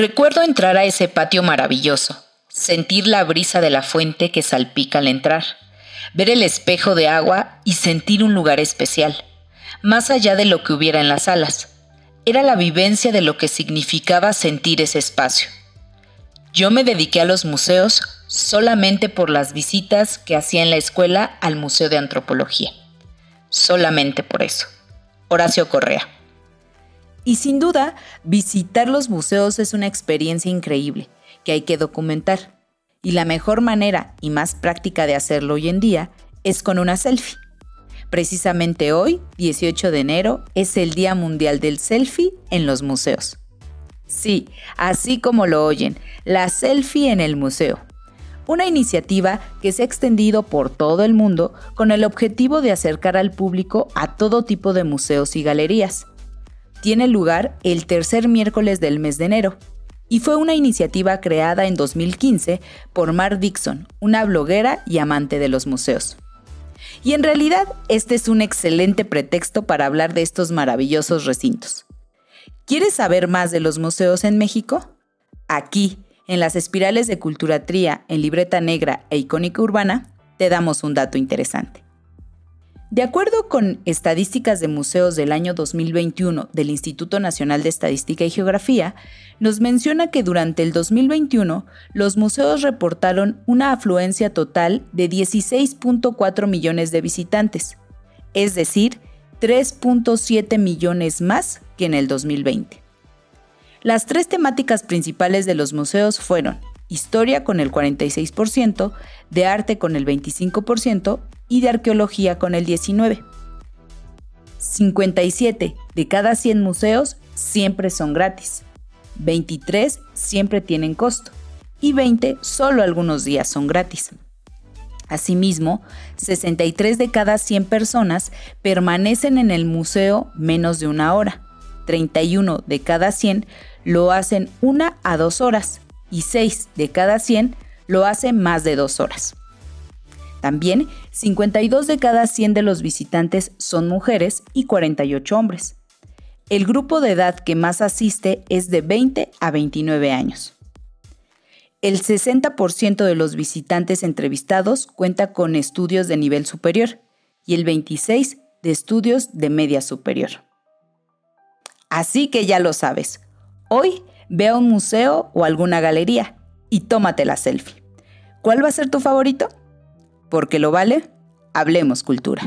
Recuerdo entrar a ese patio maravilloso, sentir la brisa de la fuente que salpica al entrar, ver el espejo de agua y sentir un lugar especial, más allá de lo que hubiera en las salas. Era la vivencia de lo que significaba sentir ese espacio. Yo me dediqué a los museos solamente por las visitas que hacía en la escuela al Museo de Antropología. Solamente por eso. Horacio Correa. Y sin duda, visitar los museos es una experiencia increíble que hay que documentar. Y la mejor manera y más práctica de hacerlo hoy en día es con una selfie. Precisamente hoy, 18 de enero, es el Día Mundial del Selfie en los museos. Sí, así como lo oyen, la selfie en el museo. Una iniciativa que se ha extendido por todo el mundo con el objetivo de acercar al público a todo tipo de museos y galerías tiene lugar el tercer miércoles del mes de enero y fue una iniciativa creada en 2015 por Mar Dixon, una bloguera y amante de los museos. Y en realidad este es un excelente pretexto para hablar de estos maravillosos recintos. ¿Quieres saber más de los museos en México? Aquí, en las espirales de Culturatría en Libreta Negra e Icónica Urbana, te damos un dato interesante. De acuerdo con estadísticas de museos del año 2021 del Instituto Nacional de Estadística y Geografía, nos menciona que durante el 2021 los museos reportaron una afluencia total de 16.4 millones de visitantes, es decir, 3.7 millones más que en el 2020. Las tres temáticas principales de los museos fueron historia con el 46%, de arte con el 25% y de arqueología con el 19. 57 de cada 100 museos siempre son gratis. 23 siempre tienen costo y 20 solo algunos días son gratis. Asimismo, 63 de cada 100 personas permanecen en el museo menos de una hora. 31 de cada 100 lo hacen una a dos horas y 6 de cada 100 lo hacen más de dos horas. También, 52 de cada 100 de los visitantes son mujeres y 48 hombres. El grupo de edad que más asiste es de 20 a 29 años. El 60% de los visitantes entrevistados cuenta con estudios de nivel superior y el 26% de estudios de media superior. Así que ya lo sabes, hoy ve a un museo o alguna galería y tómate la selfie. ¿Cuál va a ser tu favorito? Porque lo vale, hablemos cultura.